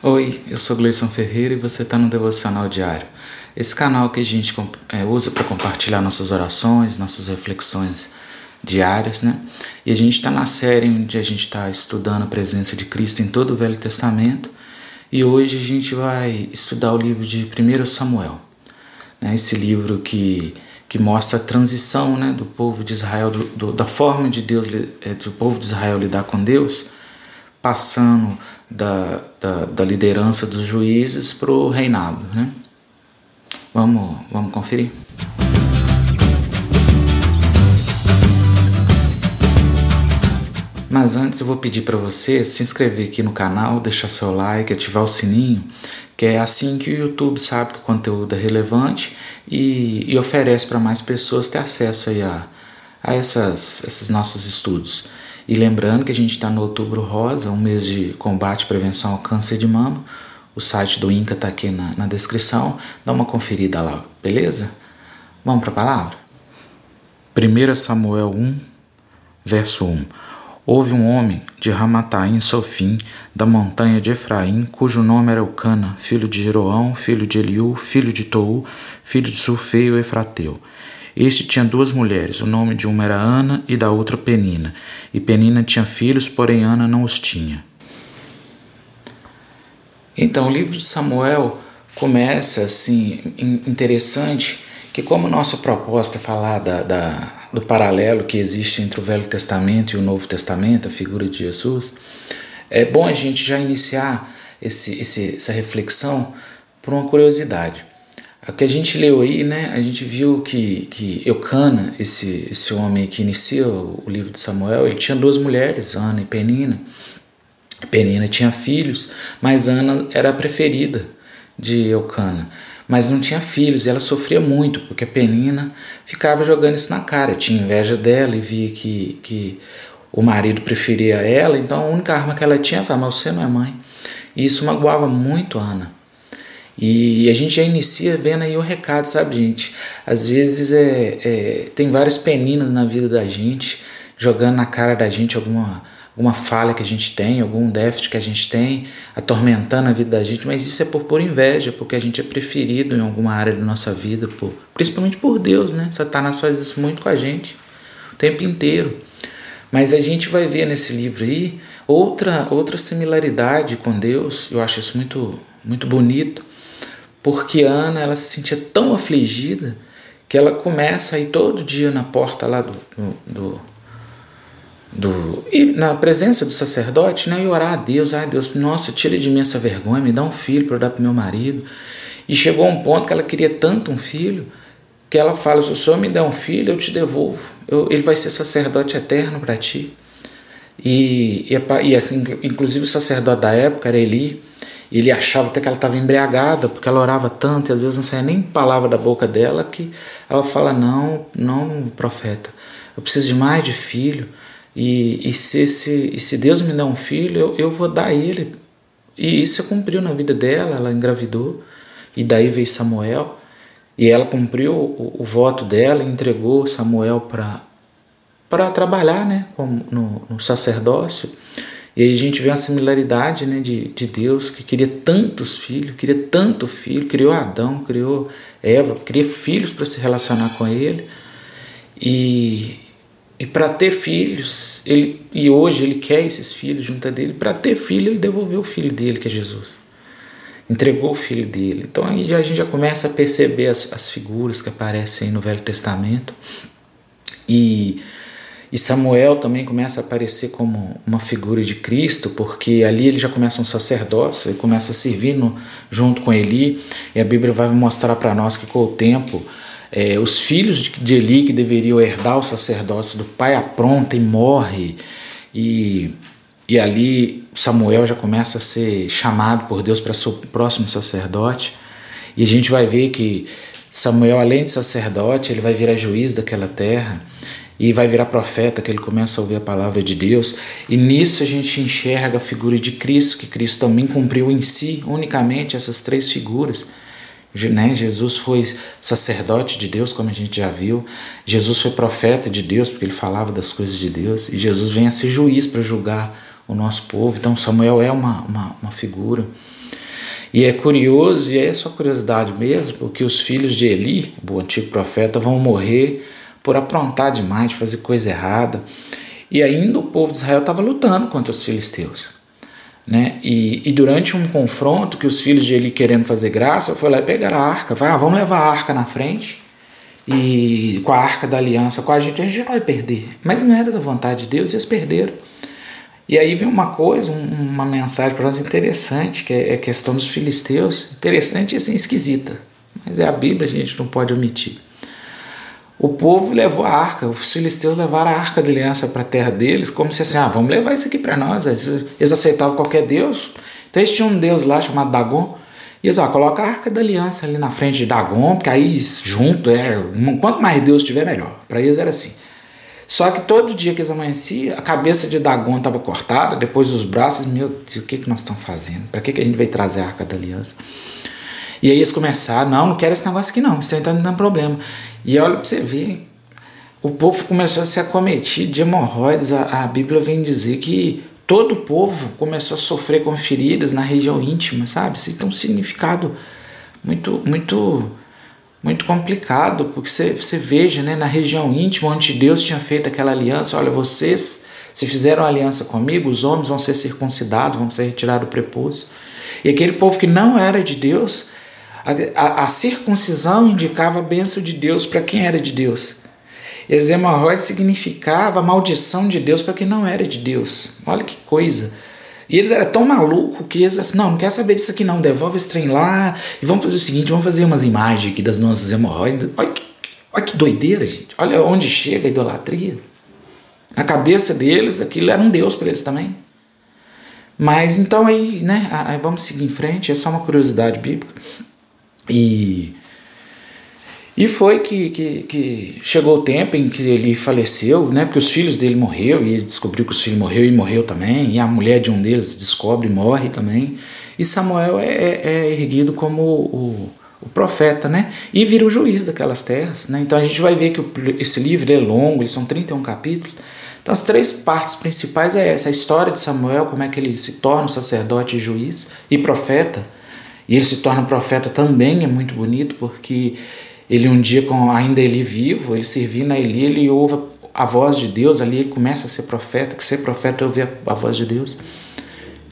Oi, eu sou Gleison Ferreira e você está no Devocional Diário. Esse canal que a gente é, usa para compartilhar nossas orações, nossas reflexões diárias, né? E a gente está na série onde a gente está estudando a presença de Cristo em todo o Velho Testamento e hoje a gente vai estudar o livro de 1 Samuel, né? Esse livro que, que mostra a transição né, do povo de Israel, do, do, da forma de Deus, é, do povo de Israel lidar com Deus, passando da, da, da liderança dos juízes para o reinado. Né? Vamos, vamos conferir? Mas antes eu vou pedir para você se inscrever aqui no canal, deixar seu like, ativar o sininho, que é assim que o YouTube sabe que o conteúdo é relevante e, e oferece para mais pessoas ter acesso aí a, a essas, esses nossos estudos. E lembrando que a gente está no Outubro Rosa, um mês de combate e prevenção ao câncer de mama. O site do INCA está aqui na, na descrição. Dá uma conferida lá, beleza? Vamos para a palavra? 1 Samuel 1, verso 1. Houve um homem de Ramataim Sofim, da montanha de Efraim, cujo nome era Eucana, filho de Jeroão, filho de Eliú, filho de Tou, filho de Sulfeio Efrateu. Este tinha duas mulheres, o nome de uma era Ana e da outra Penina. E Penina tinha filhos, porém Ana não os tinha. Então, o livro de Samuel começa assim, interessante, que como nossa proposta é falar da, da, do paralelo que existe entre o Velho Testamento e o Novo Testamento, a figura de Jesus, é bom a gente já iniciar esse, esse, essa reflexão por uma curiosidade. O que a gente leu aí, né, a gente viu que, que Eucana, esse, esse homem que inicia o, o livro de Samuel, ele tinha duas mulheres, Ana e Penina. Penina tinha filhos, mas Ana era a preferida de Eucana. Mas não tinha filhos e ela sofria muito, porque a Penina ficava jogando isso na cara, tinha inveja dela e via que, que o marido preferia ela, então a única arma que ela tinha foi: Mas você não é mãe. E isso magoava muito Ana. E a gente já inicia vendo aí o recado, sabe, gente? Às vezes é, é, tem várias peninas na vida da gente, jogando na cara da gente alguma, alguma falha que a gente tem, algum déficit que a gente tem, atormentando a vida da gente, mas isso é por pura inveja, porque a gente é preferido em alguma área da nossa vida, por, principalmente por Deus, né? Satanás faz isso muito com a gente o tempo inteiro. Mas a gente vai ver nesse livro aí outra, outra similaridade com Deus, eu acho isso muito, muito bonito porque Ana ela se sentia tão afligida que ela começa a ir todo dia na porta lá do, do, do, e na presença do sacerdote, né, e orar a Deus, ai Deus, nossa, tira de mim essa vergonha, me dá um filho para eu dar para meu marido. E chegou um ponto que ela queria tanto um filho que ela fala: se o Senhor me der um filho, eu te devolvo. Eu, ele vai ser sacerdote eterno para ti. E, e, e, assim, inclusive o sacerdote da época era Eli. Ele achava até que ela estava embriagada, porque ela orava tanto e às vezes não saía nem palavra da boca dela, que ela fala: Não, não, profeta, eu preciso de mais de filho. E, e, se, se, e se Deus me der um filho, eu, eu vou dar ele. E isso cumpriu na vida dela, ela engravidou. E daí veio Samuel. E ela cumpriu o, o voto dela entregou Samuel para trabalhar né, no, no sacerdócio. E aí a gente vê uma similaridade né, de, de Deus que queria tantos filhos, queria tanto filho, criou Adão, criou Eva, queria filhos para se relacionar com ele. E, e para ter filhos, ele, e hoje ele quer esses filhos junto a dele, para ter filho, ele devolveu o filho dele, que é Jesus. Entregou o filho dele. Então aí a gente já começa a perceber as, as figuras que aparecem no Velho Testamento. E e Samuel também começa a aparecer como uma figura de Cristo, porque ali ele já começa um sacerdócio, ele começa a servir no, junto com Eli, e a Bíblia vai mostrar para nós que com o tempo é, os filhos de, de Eli que deveriam herdar o sacerdócio do pai apronta e morre, e, e ali Samuel já começa a ser chamado por Deus para ser o próximo sacerdote, e a gente vai ver que Samuel, além de sacerdote, ele vai virar juiz daquela terra e vai virar profeta, que ele começa a ouvir a palavra de Deus, e nisso a gente enxerga a figura de Cristo, que Cristo também cumpriu em si unicamente essas três figuras. Né? Jesus foi sacerdote de Deus, como a gente já viu, Jesus foi profeta de Deus, porque ele falava das coisas de Deus, e Jesus vem a ser juiz para julgar o nosso povo. Então, Samuel é uma, uma, uma figura. E é curioso, e é só curiosidade mesmo, porque os filhos de Eli, o antigo profeta, vão morrer por aprontar demais, fazer coisa errada. E ainda o povo de Israel estava lutando contra os filisteus. Né? E, e, durante um confronto que os filhos de Eli querendo fazer graça, foi lá e pegaram a arca. Falaram, ah, vamos levar a arca na frente e com a arca da aliança com a gente, a gente vai perder. Mas não era da vontade de Deus e eles perderam. E aí vem uma coisa, uma mensagem para nós interessante, que é a questão dos filisteus. Interessante e assim, esquisita. Mas é a Bíblia, a gente não pode omitir. O povo levou a arca, os filisteus levaram a arca de aliança para a terra deles, como se assim, ah, vamos levar isso aqui para nós. Eles aceitavam qualquer Deus. Então eles tinham um Deus lá chamado Dagon. E eles, ó, coloca a arca da aliança ali na frente de Dagon, porque aí junto, é, quanto mais Deus tiver, melhor. Para eles era assim. Só que todo dia que eles amanheciam, a cabeça de Dagon estava cortada, depois os braços, meu Deus, o que, que nós estamos fazendo? Para que, que a gente veio trazer a arca da aliança? E aí eles começaram, não, não quero esse negócio aqui não, isso aí está me dando problema. E olha para você ver, o povo começou a ser acometido de hemorroides. A, a Bíblia vem dizer que todo o povo começou a sofrer com feridas na região íntima, sabe? Isso tem um significado muito, muito muito complicado, porque você, você veja, né, na região íntima, onde Deus tinha feito aquela aliança, olha, vocês, se fizeram aliança comigo, os homens vão ser circuncidados, vão ser retirados do prepúcio. E aquele povo que não era de Deus, a, a, a circuncisão indicava a bênção de Deus para quem era de Deus. Exemorroide significava a maldição de Deus para quem não era de Deus. Olha que coisa. E eles eram tão malucos que eles assim, não, não quero saber disso aqui não, devolve esse trem lá e vamos fazer o seguinte, vamos fazer umas imagens aqui das nossas hemorroidas. Olha que, olha que doideira, gente. Olha onde chega a idolatria. Na cabeça deles, aquilo era um Deus para eles também. Mas então aí, né, aí vamos seguir em frente, é só uma curiosidade bíblica. E e foi que, que, que, chegou o tempo em que ele faleceu, né? Porque os filhos dele morreu e ele descobriu que os filhos morreu e morreu também. E a mulher de um deles descobre e morre também. E Samuel é, é, é erguido como o, o, profeta, né? E vira o juiz daquelas terras, né? Então a gente vai ver que o, esse livro é longo, eles são 31 capítulos. Então as três partes principais é essa, a história de Samuel, como é que ele se torna sacerdote juiz e profeta. E ele se torna profeta também, é muito bonito, porque ele um dia, com ainda ele vivo, ele servindo a Eli, ele ouve a voz de Deus, ali ele começa a ser profeta, que ser profeta é ouvir a, voz de Deus.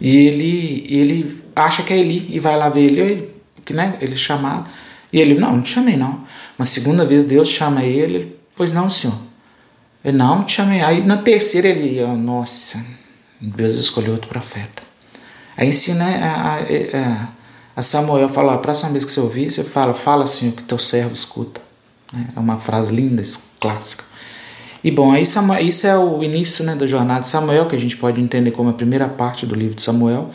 E ele, ele acha que é Eli e vai lá ver ele, que né, ele chamado. E ele, não, não te chamei não. Uma segunda vez Deus chama ele, pois não, senhor. Ele, não, não te chamei. Aí na terceira ele, oh, nossa, Deus escolheu outro profeta. Aí ensina a, a, a, a Samuel fala: a próxima vez que você ouvir, você fala, fala Senhor, que teu servo escuta. É uma frase linda, clássica. E bom, aí Samuel, isso é o início né, da jornada de Samuel, que a gente pode entender como a primeira parte do livro de Samuel.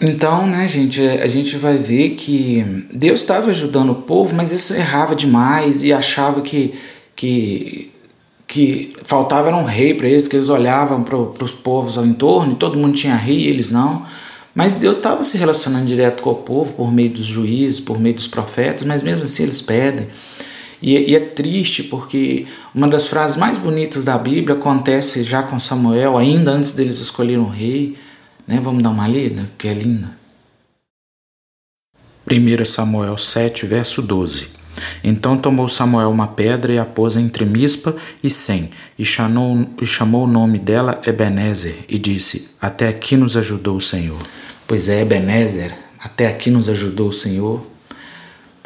Então, né, gente, a gente vai ver que Deus estava ajudando o povo, mas eles errava demais e achava que, que, que faltava um rei para eles, que eles olhavam para os povos ao entorno e todo mundo tinha rei e eles não. Mas Deus estava se relacionando direto com o povo por meio dos juízes, por meio dos profetas, mas mesmo assim eles pedem. E, e, é triste porque uma das frases mais bonitas da Bíblia acontece já com Samuel, ainda antes deles escolherem um rei. Né? Vamos dar uma lida, que é linda. 1 Samuel 7, verso 12. Então tomou Samuel uma pedra e a pôs entre Mispa e Sem, e chamou, e chamou o nome dela Ebenezer, e disse: Até aqui nos ajudou o Senhor. Pois é, Ebenezer, até aqui nos ajudou o Senhor.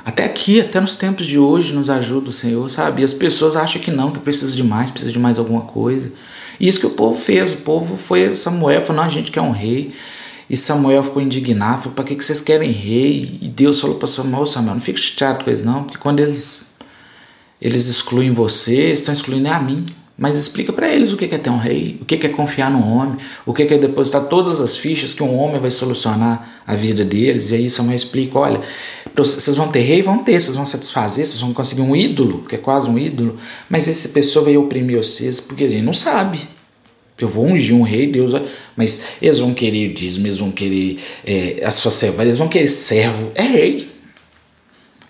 Até aqui, até nos tempos de hoje, nos ajuda o Senhor, sabe? E as pessoas acham que não, que precisa de mais, precisa de mais alguma coisa. E isso que o povo fez. O povo foi Samuel, falou: não, a gente quer um rei. E Samuel ficou indignado, falou: para que, que vocês querem rei? E Deus falou para Samuel: Samuel, não fique chateado com eles, não, porque quando eles, eles excluem você, estão excluindo a mim. Mas explica para eles o que é ter um rei, o que é confiar no homem, o que é depositar todas as fichas que um homem vai solucionar a vida deles. E aí Samuel explica: olha, vocês vão ter rei, vão ter, vocês vão satisfazer, vocês vão conseguir um ídolo, que é quase um ídolo, mas essa pessoa vai oprimir vocês, porque gente não sabe. Eu vou ungir um rei, Deus, mas eles vão querer dízimo, eles vão querer é, a sua serva, eles vão querer servo, é rei.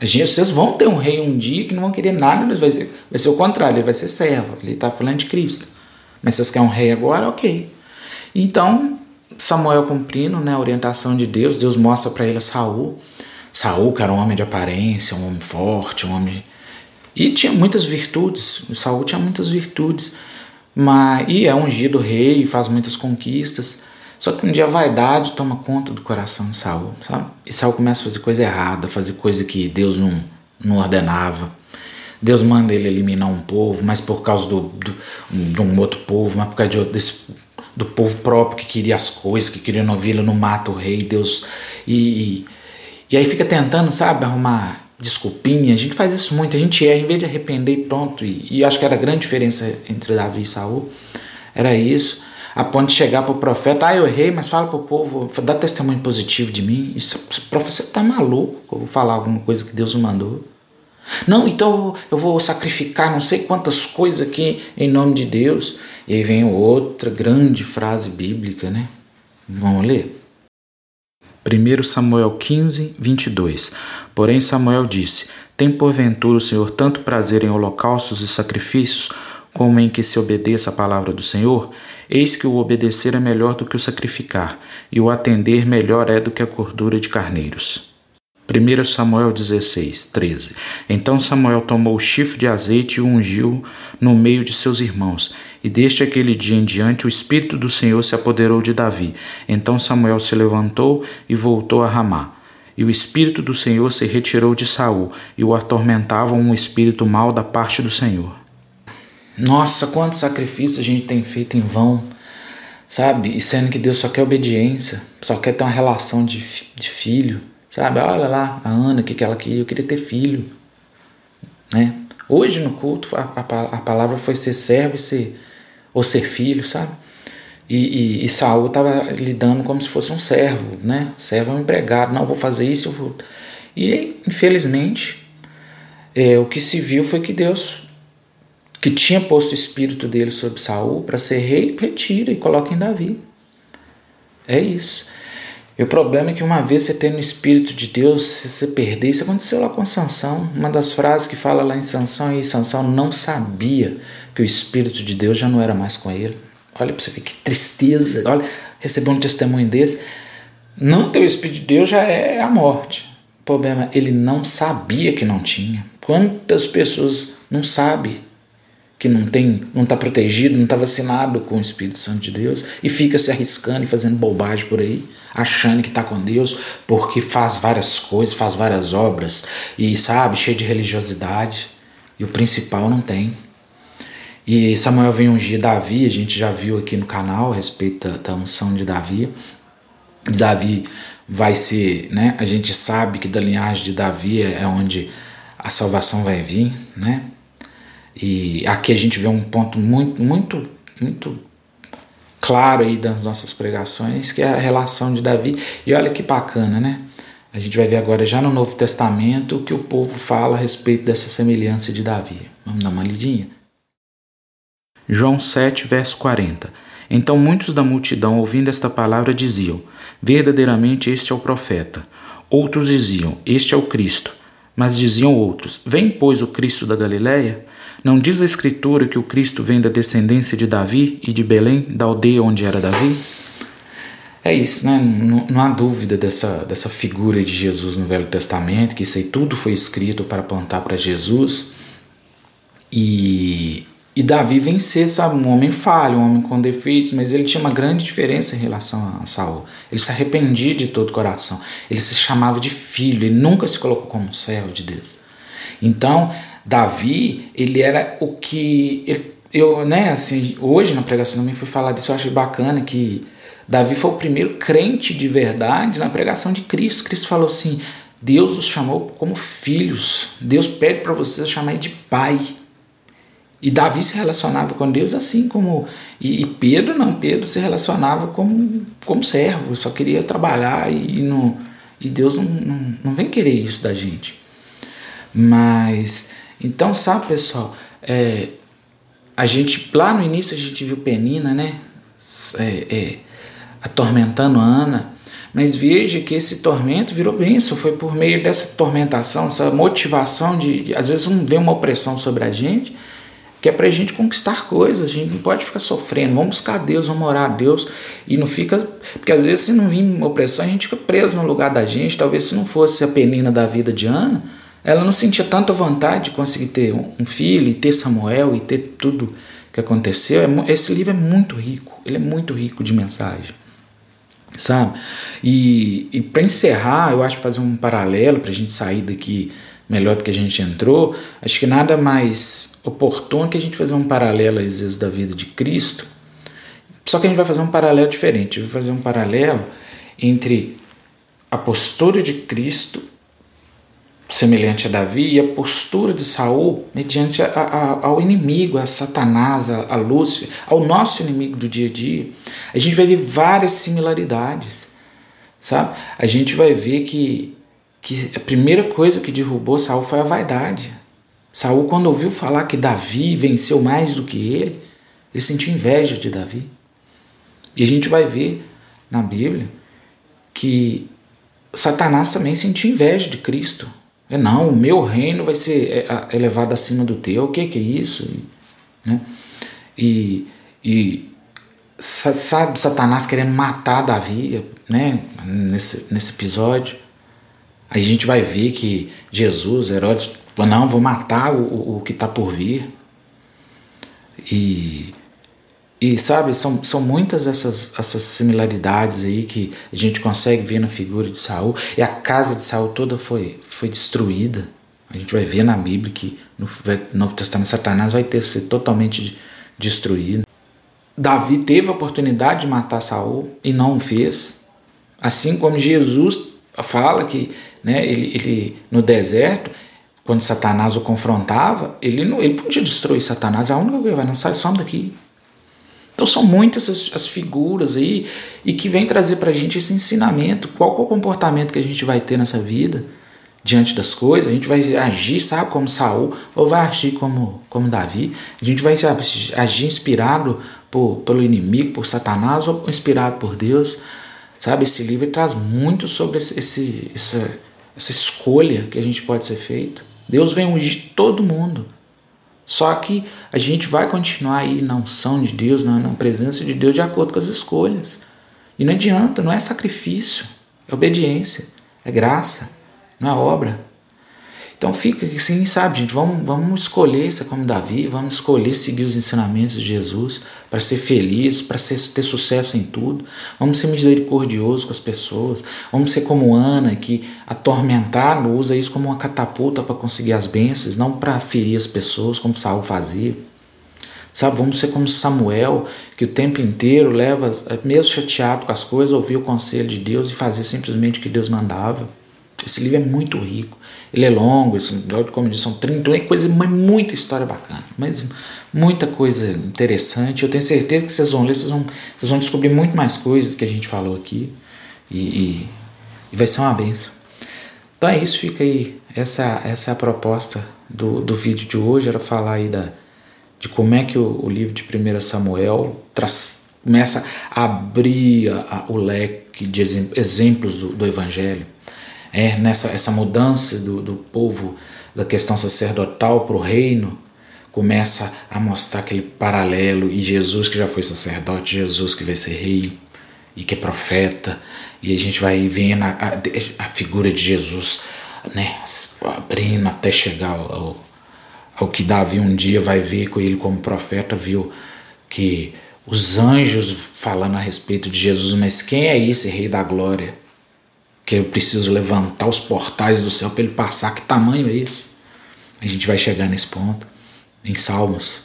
Gente, vocês vão ter um rei um dia que não vão querer nada, vai ser, vai ser o contrário, ele vai ser servo. Ele está falando de Cristo. Mas vocês querem um rei agora? Ok. Então, Samuel cumprindo né, a orientação de Deus, Deus mostra para ele Saul. Saul, que era um homem de aparência, um homem forte, um homem. E tinha muitas virtudes. Saul tinha muitas virtudes. Mas, e é ungido rei, faz muitas conquistas. Só que um dia a vaidade toma conta do coração de Saul, sabe? E Saul começa a fazer coisa errada, fazer coisa que Deus não, não ordenava. Deus manda ele eliminar um povo, mas por causa do, do, de um outro povo, mas por causa de outro, desse, do povo próprio que queria as coisas, que queria ovelha, não mata o rei, Deus. E, e aí fica tentando, sabe, arrumar desculpinha. A gente faz isso muito, a gente erra, em vez de arrepender e pronto. E, e acho que era a grande diferença entre Davi e Saul. Era isso. A ponto de chegar para o profeta, ah, eu errei, mas fala para o povo, dá testemunho positivo de mim. Isso, profeta, você tá maluco? Eu vou falar alguma coisa que Deus mandou. Não, então eu vou sacrificar não sei quantas coisas aqui em nome de Deus. E aí vem outra grande frase bíblica, né? Vamos ler? 1 Samuel 15, 22. Porém, Samuel disse: Tem porventura o Senhor tanto prazer em holocaustos e sacrifícios, como em que se obedeça a palavra do Senhor? Eis que o obedecer é melhor do que o sacrificar, e o atender melhor é do que a cordura de carneiros. 1 Samuel 16, 13. Então Samuel tomou o chifre de azeite e o ungiu no meio de seus irmãos. E desde aquele dia em diante o Espírito do Senhor se apoderou de Davi. Então Samuel se levantou e voltou a Ramá. E o Espírito do Senhor se retirou de Saul, e o atormentava um espírito mau da parte do Senhor. Nossa, quantos sacrifícios a gente tem feito em vão, sabe? E sendo que Deus só quer obediência, só quer ter uma relação de, de filho Sabe, olha lá, a Ana, o que, que ela queria? Eu queria ter filho. Né? Hoje no culto a, a, a palavra foi ser servo e ser, ou ser filho, sabe? E, e, e Saul estava lidando como se fosse um servo, né? Servo é um empregado, não vou fazer isso, eu vou. E infelizmente, é, o que se viu foi que Deus, que tinha posto o espírito dele sobre Saul para ser rei, retira e coloca em Davi. É isso. E o problema é que uma vez você tendo o Espírito de Deus, se você perder, isso aconteceu lá com Sansão. Uma das frases que fala lá em Sansão é Sansão não sabia que o Espírito de Deus já não era mais com ele. Olha para você ver que tristeza. Olha, receber um testemunho desse. Não ter o Espírito de Deus já é a morte. O problema, ele não sabia que não tinha. Quantas pessoas não sabem que não tem, não está protegido, não está vacinado com o Espírito Santo de Deus e fica se arriscando e fazendo bobagem por aí achando que está com Deus porque faz várias coisas, faz várias obras e sabe, cheio de religiosidade e o principal não tem. E Samuel vem ungir Davi, a gente já viu aqui no canal a respeito da, da unção de Davi. Davi vai ser, né? A gente sabe que da linhagem de Davi é, é onde a salvação vai vir, né? E aqui a gente vê um ponto muito, muito, muito claro aí das nossas pregações, que é a relação de Davi. E olha que bacana, né? A gente vai ver agora já no Novo Testamento o que o povo fala a respeito dessa semelhança de Davi. Vamos dar uma lidinha? João 7, verso 40. Então muitos da multidão, ouvindo esta palavra, diziam: Verdadeiramente este é o profeta. Outros diziam: Este é o Cristo. Mas diziam outros: Vem, pois, o Cristo da Galiléia? Não diz a Escritura que o Cristo vem da descendência de Davi e de Belém, da aldeia onde era Davi? É isso, né? Não, não, há dúvida dessa, dessa figura de Jesus no Velho Testamento, que isso aí tudo foi escrito para apontar para Jesus. E, e Davi vem ser, sabe, um homem falho, um homem com defeitos, mas ele tinha uma grande diferença em relação a Saul. Ele se arrependia de todo o coração. Ele se chamava de filho, ele nunca se colocou como servo de Deus. Então, Davi, ele era o que. Eu, né, assim, hoje na pregação também fui falar disso, eu achei bacana que Davi foi o primeiro crente de verdade na pregação de Cristo. Cristo falou assim: Deus os chamou como filhos. Deus pede para vocês chamar de pai. E Davi se relacionava com Deus assim como. E, e, Pedro não, Pedro se relacionava como, como servo, só queria trabalhar e, não, e Deus não, não, não vem querer isso da gente. Mas então, sabe, pessoal, é, a gente lá no início a gente viu Penina, né? É, é, atormentando Ana, mas veja que esse tormento virou bênção, foi por meio dessa tormentação, essa motivação de, de às vezes vem uma opressão sobre a gente, que é para a gente conquistar coisas, a gente não pode ficar sofrendo, vamos buscar Deus, vamos orar a Deus, e não fica, porque às vezes se não vir opressão, a gente fica preso no lugar da gente, talvez se não fosse a penina da vida de Ana, ela não sentia tanta vontade de conseguir ter um filho, e ter Samuel, e ter tudo que aconteceu, é esse livro é muito rico, ele é muito rico de mensagem, sabe? E, e para encerrar, eu acho que fazer um paralelo para a gente sair daqui melhor do que a gente entrou, acho que nada mais oportuno que a gente fazer um paralelo às vezes da vida de Cristo. Só que a gente vai fazer um paralelo diferente, vai fazer um paralelo entre a postura de Cristo semelhante a Davi e a postura de Saul mediante a, a, ao inimigo, a Satanás, a, a Lúcifer, ao nosso inimigo do dia a dia. A gente vai ver várias similaridades, sabe? A gente vai ver que que a primeira coisa que derrubou Saul foi a vaidade. Saul, quando ouviu falar que Davi venceu mais do que ele, ele sentiu inveja de Davi. E a gente vai ver na Bíblia que Satanás também sentiu inveja de Cristo. É, não, o meu reino vai ser é, elevado acima do teu. O que, que é isso? Né? E, e sabe Satanás querendo matar Davi né? nesse, nesse episódio. A gente vai ver que Jesus, Herodes, não, vou matar o, o que está por vir. E, e sabe, são, são muitas essas, essas similaridades aí que a gente consegue ver na figura de Saul. E a casa de Saul toda foi, foi destruída. A gente vai ver na Bíblia que no Novo Testamento Satanás vai ter ser totalmente destruído. Davi teve a oportunidade de matar Saul e não fez. Assim como Jesus fala que né? Ele, ele no deserto, quando Satanás o confrontava, ele não, ele podia destruir Satanás. A única coisa não sai some daqui. Então são muitas as, as, figuras aí e que vem trazer para a gente esse ensinamento. Qual, qual o comportamento que a gente vai ter nessa vida diante das coisas? A gente vai agir, sabe, como Saul ou vai agir como, como Davi? A gente vai agir inspirado por, pelo inimigo, por Satanás ou inspirado por Deus? Sabe, esse livro traz muito sobre esse, esse, essa essa escolha que a gente pode ser feito. Deus vem ungir todo mundo. Só que a gente vai continuar aí na unção de Deus, na, na presença de Deus, de acordo com as escolhas. E não adianta, não é sacrifício, é obediência, é graça, não é obra. Então fica assim, sabe, gente, vamos, vamos escolher ser como Davi, vamos escolher seguir os ensinamentos de Jesus para ser feliz, para ter sucesso em tudo. Vamos ser misericordiosos com as pessoas. Vamos ser como Ana, que atormentado usa isso como uma catapulta para conseguir as bênçãos, não para ferir as pessoas, como Saul fazia. Sabe, vamos ser como Samuel, que o tempo inteiro leva, mesmo chateado com as coisas, ouvir o conselho de Deus e fazer simplesmente o que Deus mandava. Esse livro é muito rico. Ele é longo, como eu disse, são 30, é coisa, mas muita história bacana, mas muita coisa interessante. Eu tenho certeza que vocês vão ler, vocês vão, vocês vão descobrir muito mais coisas do que a gente falou aqui e, e, e vai ser uma benção. Então é isso, fica aí. Essa, essa é a proposta do, do vídeo de hoje, era falar aí da, de como é que o, o livro de 1 Samuel traz, começa a abrir a, o leque de exemplos do, do Evangelho é, nessa essa mudança do, do povo da questão sacerdotal para o reino começa a mostrar aquele paralelo e Jesus que já foi sacerdote, Jesus que vai ser rei e que é profeta e a gente vai vendo a, a, a figura de Jesus né, abrindo até chegar ao, ao, ao que Davi um dia vai ver com ele como profeta viu que os anjos falando a respeito de Jesus, mas quem é esse rei da glória? Que eu preciso levantar os portais do céu para ele passar. Que tamanho é esse? A gente vai chegar nesse ponto em Salmos.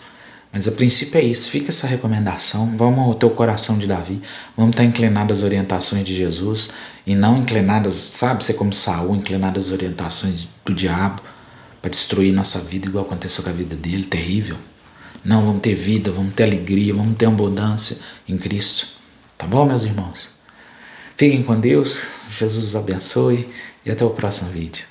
Mas a princípio é isso, fica essa recomendação. Vamos ter o coração de Davi, vamos estar inclinados às orientações de Jesus e não inclinados, sabe, ser como Saul, inclinados às orientações do diabo para destruir nossa vida, igual aconteceu com a vida dele, terrível. Não, vamos ter vida, vamos ter alegria, vamos ter abundância em Cristo. Tá bom, meus irmãos? Fiquem com Deus, Jesus os abençoe e até o próximo vídeo.